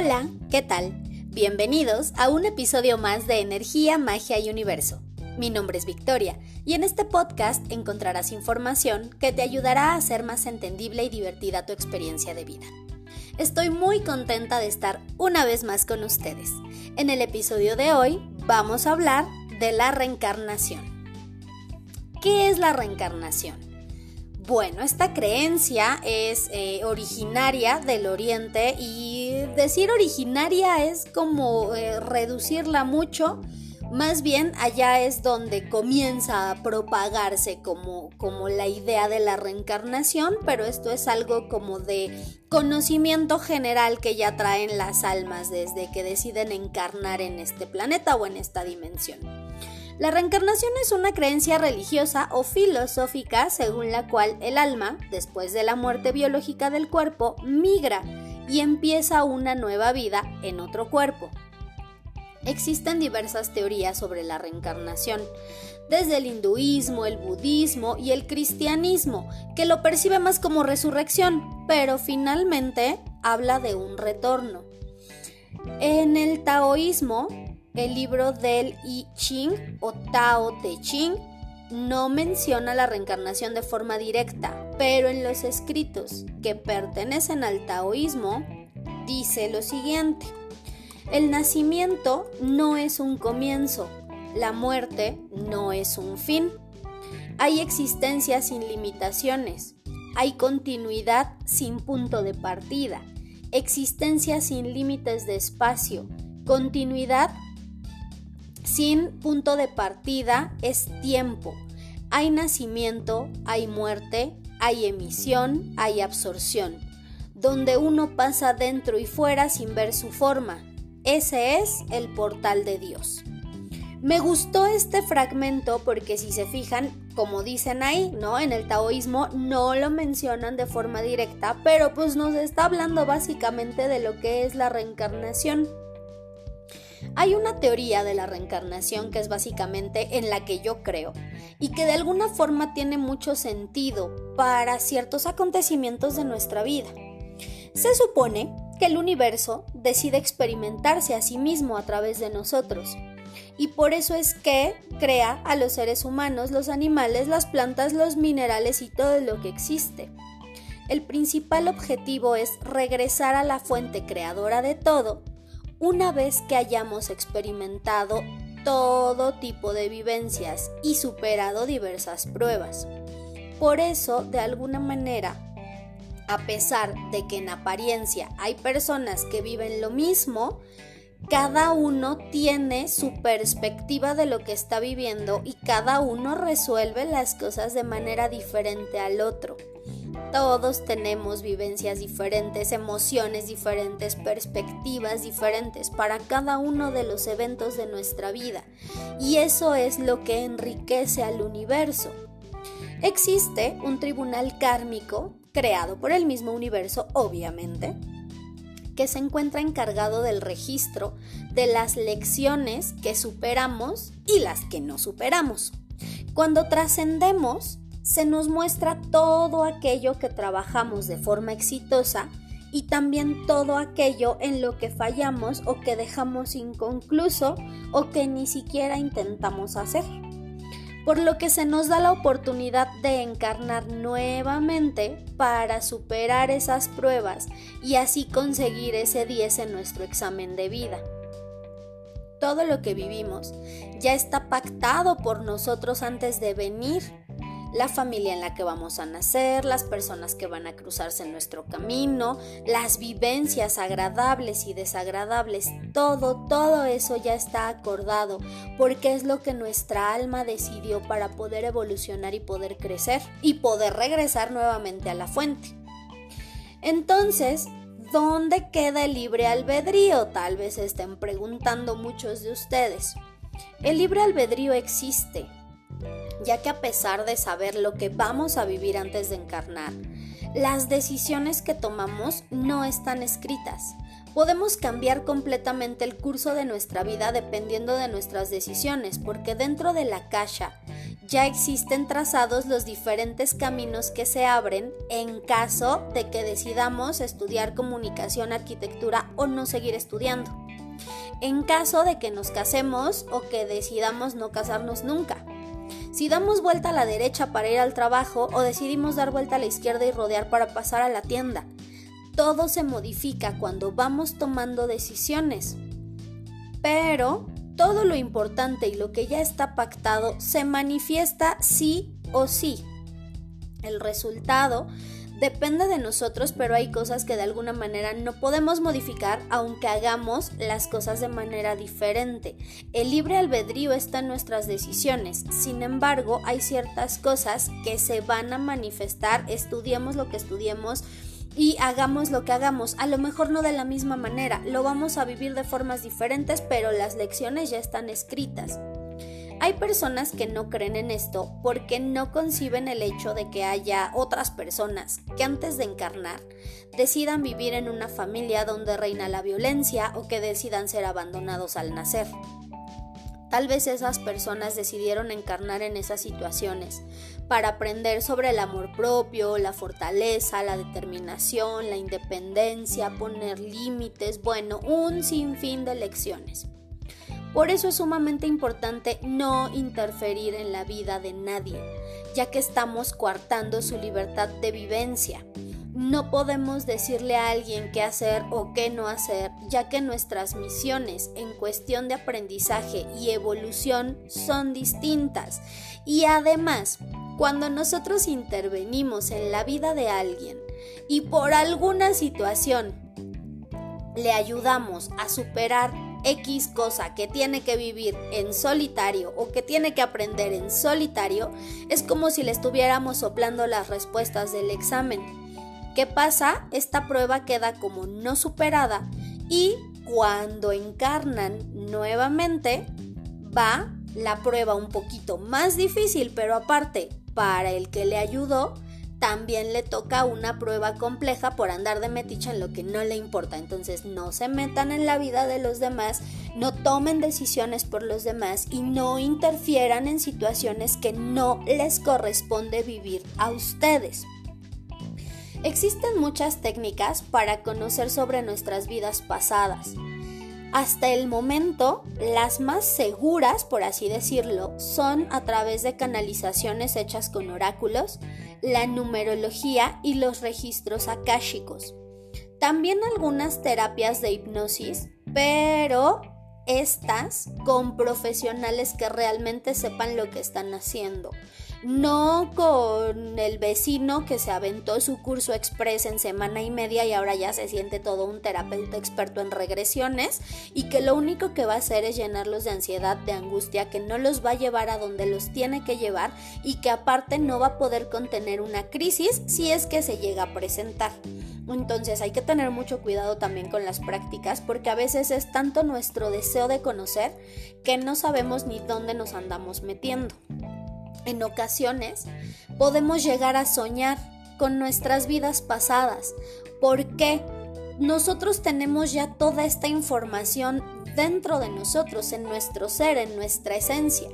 Hola, ¿qué tal? Bienvenidos a un episodio más de Energía, Magia y Universo. Mi nombre es Victoria y en este podcast encontrarás información que te ayudará a hacer más entendible y divertida tu experiencia de vida. Estoy muy contenta de estar una vez más con ustedes. En el episodio de hoy vamos a hablar de la reencarnación. ¿Qué es la reencarnación? Bueno, esta creencia es eh, originaria del Oriente y decir originaria es como eh, reducirla mucho. Más bien allá es donde comienza a propagarse como, como la idea de la reencarnación, pero esto es algo como de conocimiento general que ya traen las almas desde que deciden encarnar en este planeta o en esta dimensión. La reencarnación es una creencia religiosa o filosófica según la cual el alma, después de la muerte biológica del cuerpo, migra y empieza una nueva vida en otro cuerpo. Existen diversas teorías sobre la reencarnación, desde el hinduismo, el budismo y el cristianismo, que lo percibe más como resurrección, pero finalmente habla de un retorno. En el taoísmo, el libro del I Ching o Tao Te Ching no menciona la reencarnación de forma directa, pero en los escritos que pertenecen al taoísmo dice lo siguiente. El nacimiento no es un comienzo, la muerte no es un fin. Hay existencia sin limitaciones, hay continuidad sin punto de partida, existencia sin límites de espacio, continuidad sin punto de partida es tiempo. Hay nacimiento, hay muerte, hay emisión, hay absorción, donde uno pasa dentro y fuera sin ver su forma. Ese es el portal de Dios. Me gustó este fragmento porque si se fijan, como dicen ahí, ¿no? En el taoísmo no lo mencionan de forma directa, pero pues nos está hablando básicamente de lo que es la reencarnación. Hay una teoría de la reencarnación que es básicamente en la que yo creo y que de alguna forma tiene mucho sentido para ciertos acontecimientos de nuestra vida. Se supone que el universo decide experimentarse a sí mismo a través de nosotros. Y por eso es que crea a los seres humanos, los animales, las plantas, los minerales y todo lo que existe. El principal objetivo es regresar a la fuente creadora de todo una vez que hayamos experimentado todo tipo de vivencias y superado diversas pruebas. Por eso, de alguna manera, a pesar de que en apariencia hay personas que viven lo mismo, cada uno tiene su perspectiva de lo que está viviendo y cada uno resuelve las cosas de manera diferente al otro. Todos tenemos vivencias diferentes, emociones diferentes, perspectivas diferentes para cada uno de los eventos de nuestra vida. Y eso es lo que enriquece al universo. Existe un tribunal kármico, creado por el mismo universo, obviamente, que se encuentra encargado del registro de las lecciones que superamos y las que no superamos. Cuando trascendemos, se nos muestra todo aquello que trabajamos de forma exitosa y también todo aquello en lo que fallamos o que dejamos inconcluso o que ni siquiera intentamos hacer. Por lo que se nos da la oportunidad de encarnar nuevamente para superar esas pruebas y así conseguir ese 10 en nuestro examen de vida. Todo lo que vivimos ya está pactado por nosotros antes de venir la familia en la que vamos a nacer, las personas que van a cruzarse en nuestro camino, las vivencias agradables y desagradables, todo, todo eso ya está acordado porque es lo que nuestra alma decidió para poder evolucionar y poder crecer y poder regresar nuevamente a la fuente. Entonces, ¿dónde queda el libre albedrío? Tal vez estén preguntando muchos de ustedes. El libre albedrío existe, ya que a pesar de saber lo que vamos a vivir antes de encarnar, las decisiones que tomamos no están escritas. Podemos cambiar completamente el curso de nuestra vida dependiendo de nuestras decisiones, porque dentro de la caja ya existen trazados los diferentes caminos que se abren en caso de que decidamos estudiar comunicación, arquitectura o no seguir estudiando. En caso de que nos casemos o que decidamos no casarnos nunca. Si damos vuelta a la derecha para ir al trabajo o decidimos dar vuelta a la izquierda y rodear para pasar a la tienda. Todo se modifica cuando vamos tomando decisiones. Pero todo lo importante y lo que ya está pactado se manifiesta sí o sí. El resultado depende de nosotros, pero hay cosas que de alguna manera no podemos modificar aunque hagamos las cosas de manera diferente. El libre albedrío está en nuestras decisiones. Sin embargo, hay ciertas cosas que se van a manifestar, estudiemos lo que estudiemos y hagamos lo que hagamos, a lo mejor no de la misma manera, lo vamos a vivir de formas diferentes, pero las lecciones ya están escritas. Hay personas que no creen en esto porque no conciben el hecho de que haya otras personas que antes de encarnar decidan vivir en una familia donde reina la violencia o que decidan ser abandonados al nacer. Tal vez esas personas decidieron encarnar en esas situaciones para aprender sobre el amor propio, la fortaleza, la determinación, la independencia, poner límites, bueno, un sinfín de lecciones. Por eso es sumamente importante no interferir en la vida de nadie, ya que estamos coartando su libertad de vivencia. No podemos decirle a alguien qué hacer o qué no hacer, ya que nuestras misiones en cuestión de aprendizaje y evolución son distintas. Y además, cuando nosotros intervenimos en la vida de alguien y por alguna situación le ayudamos a superar X cosa que tiene que vivir en solitario o que tiene que aprender en solitario, es como si le estuviéramos soplando las respuestas del examen. ¿Qué pasa? Esta prueba queda como no superada y cuando encarnan nuevamente va la prueba un poquito más difícil, pero aparte, para el que le ayudó, también le toca una prueba compleja por andar de metiche en lo que no le importa. Entonces no se metan en la vida de los demás, no tomen decisiones por los demás y no interfieran en situaciones que no les corresponde vivir a ustedes. Existen muchas técnicas para conocer sobre nuestras vidas pasadas. Hasta el momento, las más seguras, por así decirlo, son a través de canalizaciones hechas con oráculos, la numerología y los registros akáshicos. También algunas terapias de hipnosis, pero estas con profesionales que realmente sepan lo que están haciendo no con el vecino que se aventó su curso express en semana y media y ahora ya se siente todo un terapeuta experto en regresiones y que lo único que va a hacer es llenarlos de ansiedad, de angustia, que no los va a llevar a donde los tiene que llevar y que aparte no va a poder contener una crisis si es que se llega a presentar. Entonces hay que tener mucho cuidado también con las prácticas porque a veces es tanto nuestro deseo de conocer que no sabemos ni dónde nos andamos metiendo. En ocasiones podemos llegar a soñar con nuestras vidas pasadas. porque Nosotros tenemos ya toda esta información dentro de nosotros, en nuestro ser, en nuestra esencia.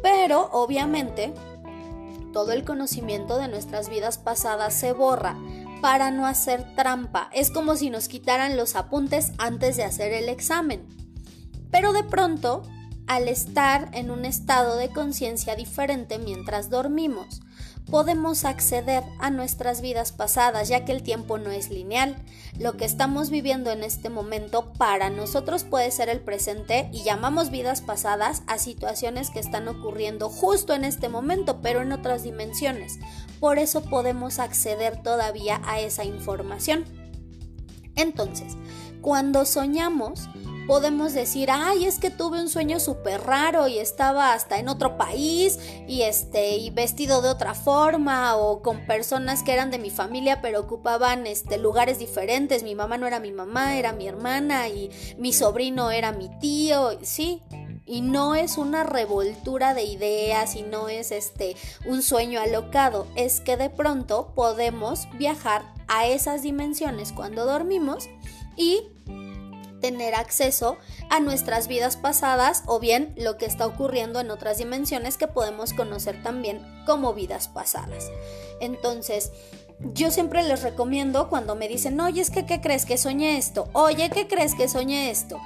Pero obviamente todo el conocimiento de nuestras vidas pasadas se borra para no hacer trampa. Es como si nos quitaran los apuntes antes de hacer el examen. Pero de pronto al estar en un estado de conciencia diferente mientras dormimos, podemos acceder a nuestras vidas pasadas, ya que el tiempo no es lineal. Lo que estamos viviendo en este momento para nosotros puede ser el presente y llamamos vidas pasadas a situaciones que están ocurriendo justo en este momento, pero en otras dimensiones. Por eso podemos acceder todavía a esa información. Entonces, cuando soñamos, podemos decir, ay, es que tuve un sueño súper raro y estaba hasta en otro país y este, y vestido de otra forma o con personas que eran de mi familia pero ocupaban este, lugares diferentes. Mi mamá no era mi mamá, era mi hermana y mi sobrino era mi tío, sí. Y no es una revoltura de ideas y no es este un sueño alocado, es que de pronto podemos viajar a esas dimensiones cuando dormimos y tener acceso a nuestras vidas pasadas o bien lo que está ocurriendo en otras dimensiones que podemos conocer también como vidas pasadas. Entonces, yo siempre les recomiendo cuando me dicen, oye, es que, ¿qué crees que soñé esto? Oye, ¿qué crees que soñé esto?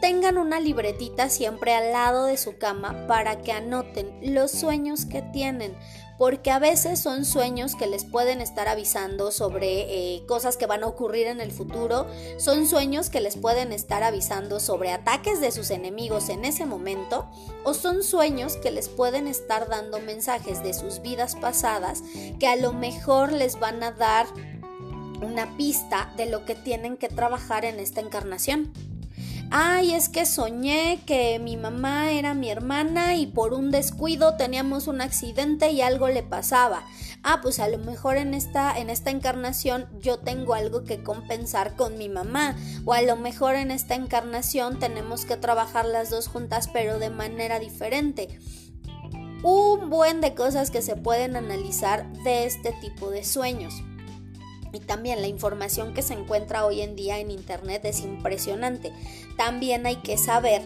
Tengan una libretita siempre al lado de su cama para que anoten los sueños que tienen, porque a veces son sueños que les pueden estar avisando sobre eh, cosas que van a ocurrir en el futuro, son sueños que les pueden estar avisando sobre ataques de sus enemigos en ese momento, o son sueños que les pueden estar dando mensajes de sus vidas pasadas que a lo mejor les van a dar una pista de lo que tienen que trabajar en esta encarnación ay, es que soñé que mi mamá era mi hermana y por un descuido teníamos un accidente y algo le pasaba. Ah, pues a lo mejor en esta, en esta encarnación yo tengo algo que compensar con mi mamá. O a lo mejor en esta encarnación tenemos que trabajar las dos juntas pero de manera diferente. Un buen de cosas que se pueden analizar de este tipo de sueños. Y también la información que se encuentra hoy en día en Internet es impresionante. También hay que saber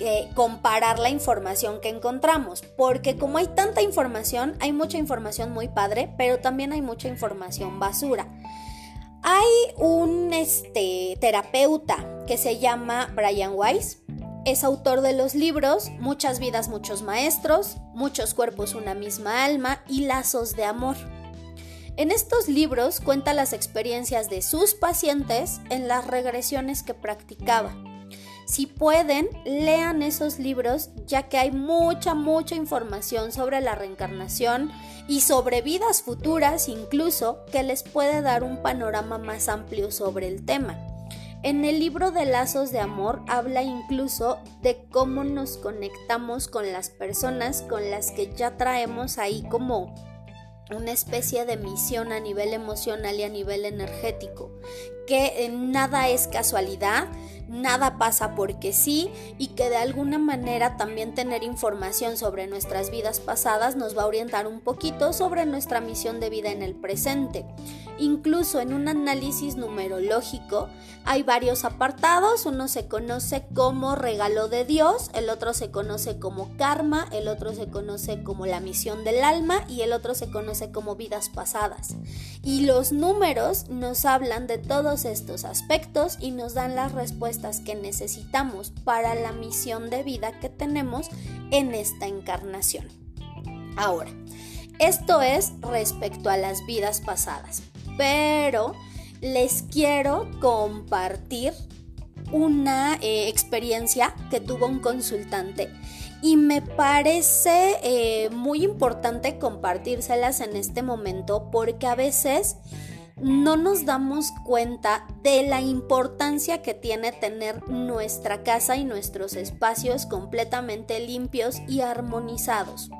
eh, comparar la información que encontramos, porque como hay tanta información, hay mucha información muy padre, pero también hay mucha información basura. Hay un este, terapeuta que se llama Brian Weiss, es autor de los libros Muchas vidas, muchos maestros, Muchos cuerpos, una misma alma y Lazos de amor. En estos libros cuenta las experiencias de sus pacientes en las regresiones que practicaba. Si pueden, lean esos libros ya que hay mucha, mucha información sobre la reencarnación y sobre vidas futuras incluso que les puede dar un panorama más amplio sobre el tema. En el libro de Lazos de Amor habla incluso de cómo nos conectamos con las personas con las que ya traemos ahí como una especie de misión a nivel emocional y a nivel energético, que nada es casualidad, nada pasa porque sí y que de alguna manera también tener información sobre nuestras vidas pasadas nos va a orientar un poquito sobre nuestra misión de vida en el presente. Incluso en un análisis numerológico hay varios apartados, uno se conoce como regalo de Dios, el otro se conoce como karma, el otro se conoce como la misión del alma y el otro se conoce como vidas pasadas. Y los números nos hablan de todos estos aspectos y nos dan las respuestas que necesitamos para la misión de vida que tenemos en esta encarnación. Ahora, esto es respecto a las vidas pasadas pero les quiero compartir una eh, experiencia que tuvo un consultante y me parece eh, muy importante compartírselas en este momento porque a veces no nos damos cuenta de la importancia que tiene tener nuestra casa y nuestros espacios completamente limpios y armonizados.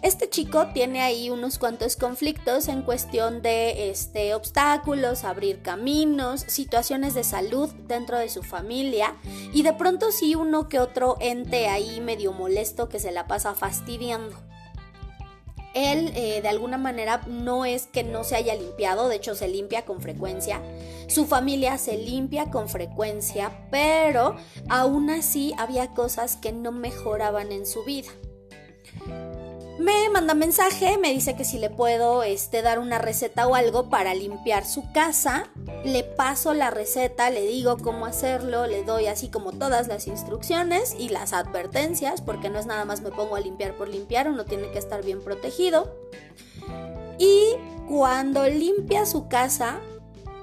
Este chico tiene ahí unos cuantos conflictos en cuestión de este, obstáculos, abrir caminos, situaciones de salud dentro de su familia y de pronto sí uno que otro ente ahí medio molesto que se la pasa fastidiando. Él eh, de alguna manera no es que no se haya limpiado, de hecho se limpia con frecuencia. Su familia se limpia con frecuencia, pero aún así había cosas que no mejoraban en su vida me manda mensaje, me dice que si le puedo este, dar una receta o algo para limpiar su casa. Le paso la receta, le digo cómo hacerlo, le doy así como todas las instrucciones y las advertencias, porque no es nada más me pongo a limpiar por limpiar, uno tiene que estar bien protegido. Y cuando limpia su casa,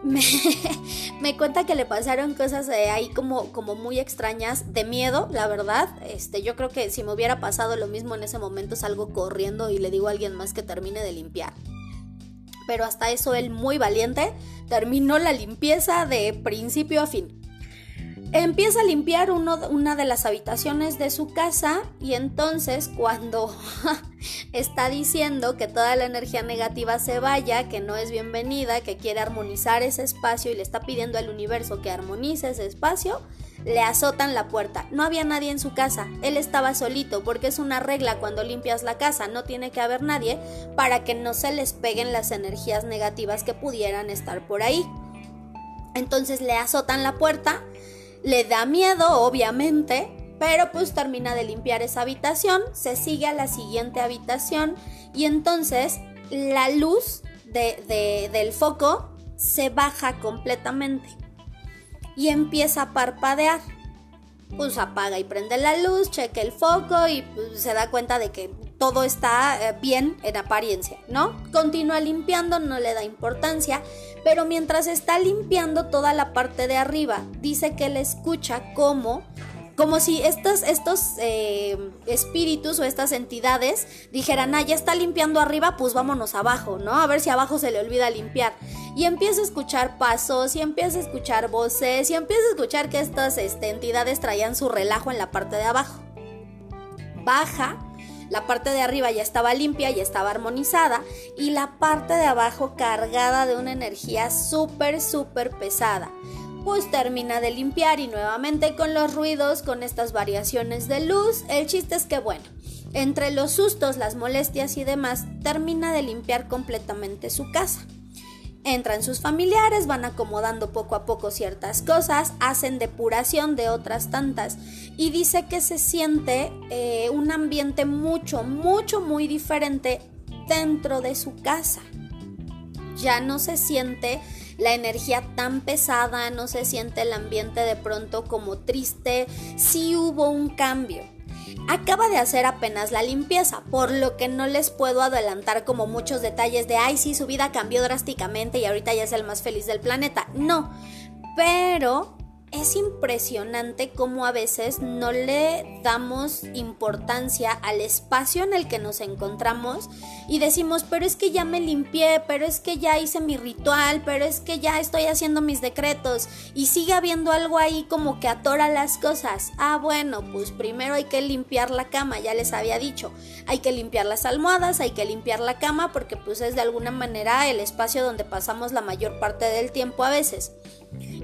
me, cuenta que le pasaron cosas ahí como, como muy extrañas, de miedo, la verdad. Este, yo creo que si me hubiera pasado lo mismo en ese momento salgo corriendo y le digo a alguien más que termine de limpiar. Pero hasta eso él muy valiente terminó la limpieza de principio a fin. Empieza a limpiar una de las habitaciones de su casa y entonces cuando está diciendo que toda la energía negativa se vaya, que no es bienvenida, que quiere armonizar ese espacio y le está pidiendo al universo que armonice ese espacio, le azotan la puerta. No había nadie en su casa, él estaba solito porque es una regla cuando limpias la casa, no tiene que haber nadie para que no se les peguen las energías negativas que pudieran estar por ahí. Entonces le azotan la puerta Le da miedo, obviamente, pero pues termina de limpiar esa habitación, se sigue a la siguiente habitación y entonces la luz del foco se baja completamente y empieza a parpadear. Pues apaga y prende la luz, cheque el foco y pues, se da cuenta de que todo está eh, bien en apariencia, ¿no? Continúa limpiando, no le da importancia, pero mientras está limpiando toda la parte de arriba, dice que le escucha como como si estos, estos eh, espíritus o estas entidades dijeran, ah, ya está limpiando arriba, pues vámonos abajo, ¿no? A ver si abajo se le olvida limpiar. Y empieza a escuchar pasos, y empieza a escuchar voces, y empieza a escuchar que estas este, entidades traían su relajo en la parte de abajo. Baja, la parte de arriba ya estaba limpia, ya estaba armonizada, y la parte de abajo cargada de una energía súper, súper pesada pues termina de limpiar y nuevamente con los ruidos, con estas variaciones de luz, el chiste es que bueno, entre los sustos, las molestias y demás, termina de limpiar completamente su casa. Entran sus familiares, van acomodando poco a poco ciertas cosas, hacen depuración de otras tantas y dice que se siente eh, un ambiente mucho, mucho, muy diferente dentro de su casa. Ya no se siente la energía tan pesada, no se siente el ambiente de pronto como triste, sí hubo un cambio. Acaba de hacer apenas la limpieza, por lo que no les puedo adelantar como muchos detalles de, ay, sí, su vida cambió drásticamente y ahorita ya es el más feliz del planeta. No, pero es impresionante cómo a veces no le damos importancia al espacio en el que nos encontramos y decimos, pero es que ya me limpié, pero es que ya hice mi ritual, pero es que ya estoy haciendo mis decretos y sigue habiendo algo ahí como que atora las cosas. Ah, bueno, pues primero hay que limpiar la cama, ya les había dicho, hay que limpiar las almohadas, hay que limpiar la cama porque pues es de alguna manera el espacio donde pasamos la mayor parte del tiempo a veces.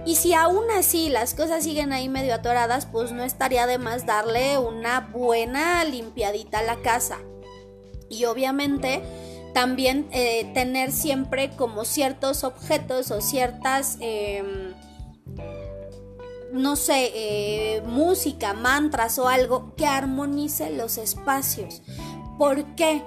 Y si aún así las cosas siguen ahí medio atoradas, pues no estaría de más darle una buena limpiadita a la casa. Y obviamente también eh, tener siempre como ciertos objetos o ciertas, em, no sé, eh, música, mantras o algo que armonice los espacios. ¿Por qué?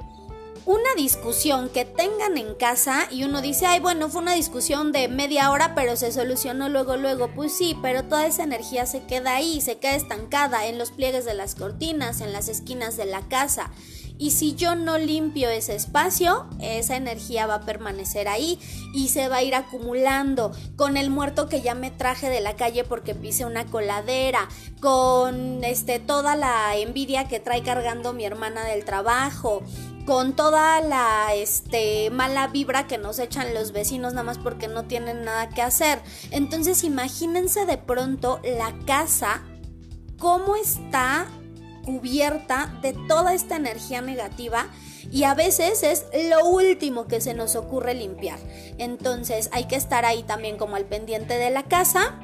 Una discusión que tengan en casa y uno dice, ay, bueno, fue una discusión de media hora, pero se solucionó luego, luego. Pues sí, pero toda esa energía se queda ahí, se queda estancada en los pliegues de las cortinas, en las esquinas de la casa. Y si yo no limpio ese espacio, esa energía va a permanecer ahí y se va a ir acumulando con el muerto que ya me traje de la calle porque pise una coladera, con este toda la envidia que trae cargando mi hermana del trabajo, con toda la este, mala vibra que nos echan los vecinos nada más porque no tienen nada que hacer. Entonces imagínense de pronto la casa, cómo está cubierta de toda esta energía negativa y a veces es lo último que se nos ocurre limpiar. Entonces hay que estar ahí también como al pendiente de la casa.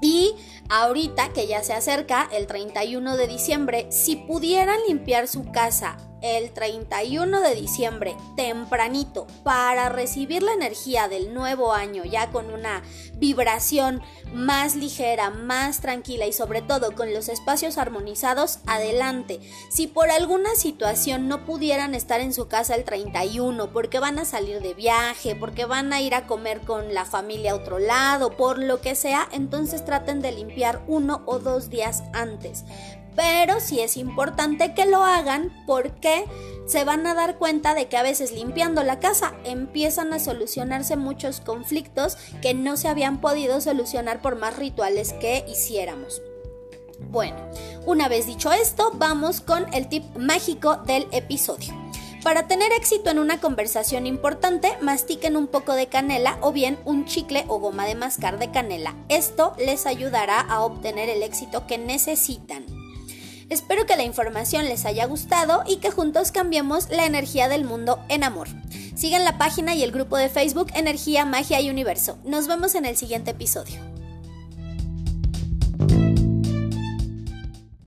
Y ahorita que ya se acerca el 31 de diciembre, si pudieran limpiar su casa el 31 de diciembre, tempranito, para recibir la energía del nuevo año ya con una vibración más ligera, más tranquila y sobre todo con los espacios armonizados, adelante. Si por alguna situación no pudieran estar en su casa el 31 porque van a salir de viaje, porque van a ir a comer con la familia a otro lado, por lo que sea, entonces traten de limpiar uno o dos días antes pero sí es importante que lo hagan porque se van a dar cuenta de que a veces limpiando la casa empiezan a solucionarse muchos conflictos que no se habían podido solucionar por más rituales que hiciéramos. Bueno, una vez dicho esto, vamos con el tip mágico del episodio. Para tener éxito en una conversación importante, mastiquen un poco de canela o bien un chicle o goma de mascar de canela. Esto les ayudará a obtener el éxito que necesitan. Espero que la información les haya gustado y que juntos cambiemos la energía del mundo en amor. Sigan la página y el grupo de Facebook Energía, Magia y Universo. Nos vemos en el siguiente episodio.